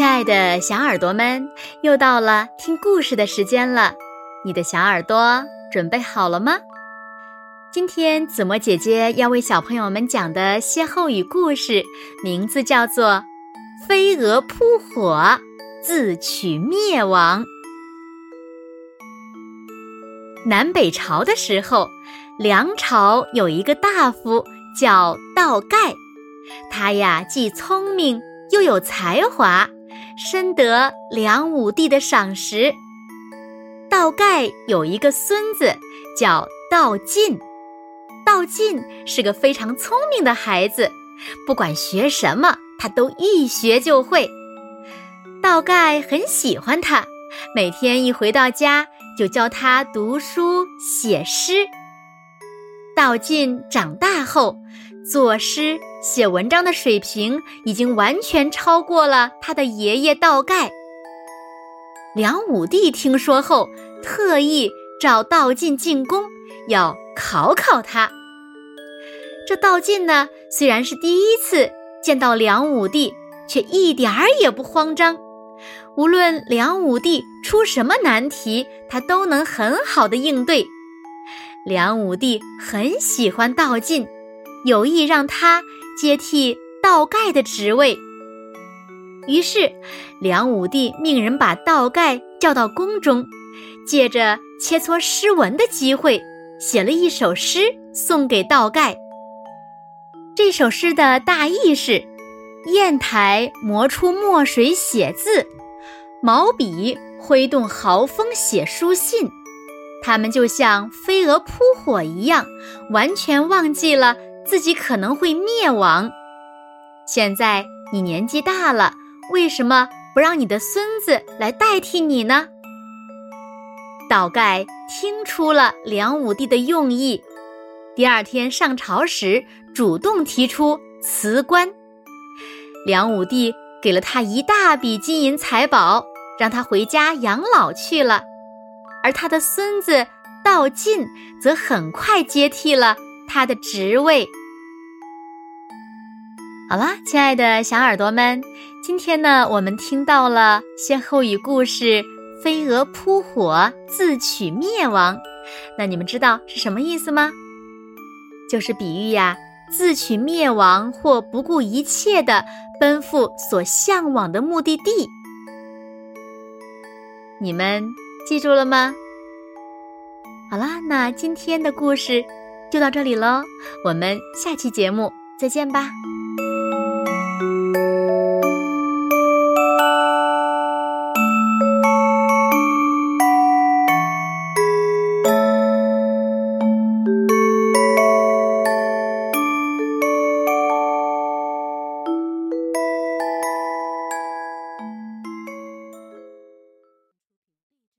亲爱的小耳朵们，又到了听故事的时间了。你的小耳朵准备好了吗？今天子墨姐姐要为小朋友们讲的歇后语故事，名字叫做《飞蛾扑火，自取灭亡》。南北朝的时候，梁朝有一个大夫叫道盖，他呀既聪明又有才华。深得梁武帝的赏识。道盖有一个孙子叫道晋，道晋是个非常聪明的孩子，不管学什么，他都一学就会。道盖很喜欢他，每天一回到家就教他读书写诗。道晋长大后，作诗写文章的水平已经完全超过了他的爷爷道盖。梁武帝听说后，特意召道晋进宫，要考考他。这道晋呢，虽然是第一次见到梁武帝，却一点儿也不慌张。无论梁武帝出什么难题，他都能很好的应对。梁武帝很喜欢道晋，有意让他接替道盖的职位。于是，梁武帝命人把道盖叫到宫中，借着切磋诗文的机会，写了一首诗送给道盖。这首诗的大意是：砚台磨出墨水写字，毛笔挥动豪风写书信。他们就像飞蛾扑火一样，完全忘记了自己可能会灭亡。现在你年纪大了，为什么不让你的孙子来代替你呢？道盖听出了梁武帝的用意，第二天上朝时主动提出辞官。梁武帝给了他一大笔金银财宝，让他回家养老去了。而他的孙子道晋则很快接替了他的职位。好啦，亲爱的小耳朵们，今天呢，我们听到了歇后语故事“飞蛾扑火，自取灭亡”。那你们知道是什么意思吗？就是比喻呀，自取灭亡或不顾一切的奔赴所向往的目的地。你们。记住了吗？好啦，那今天的故事就到这里喽，我们下期节目再见吧。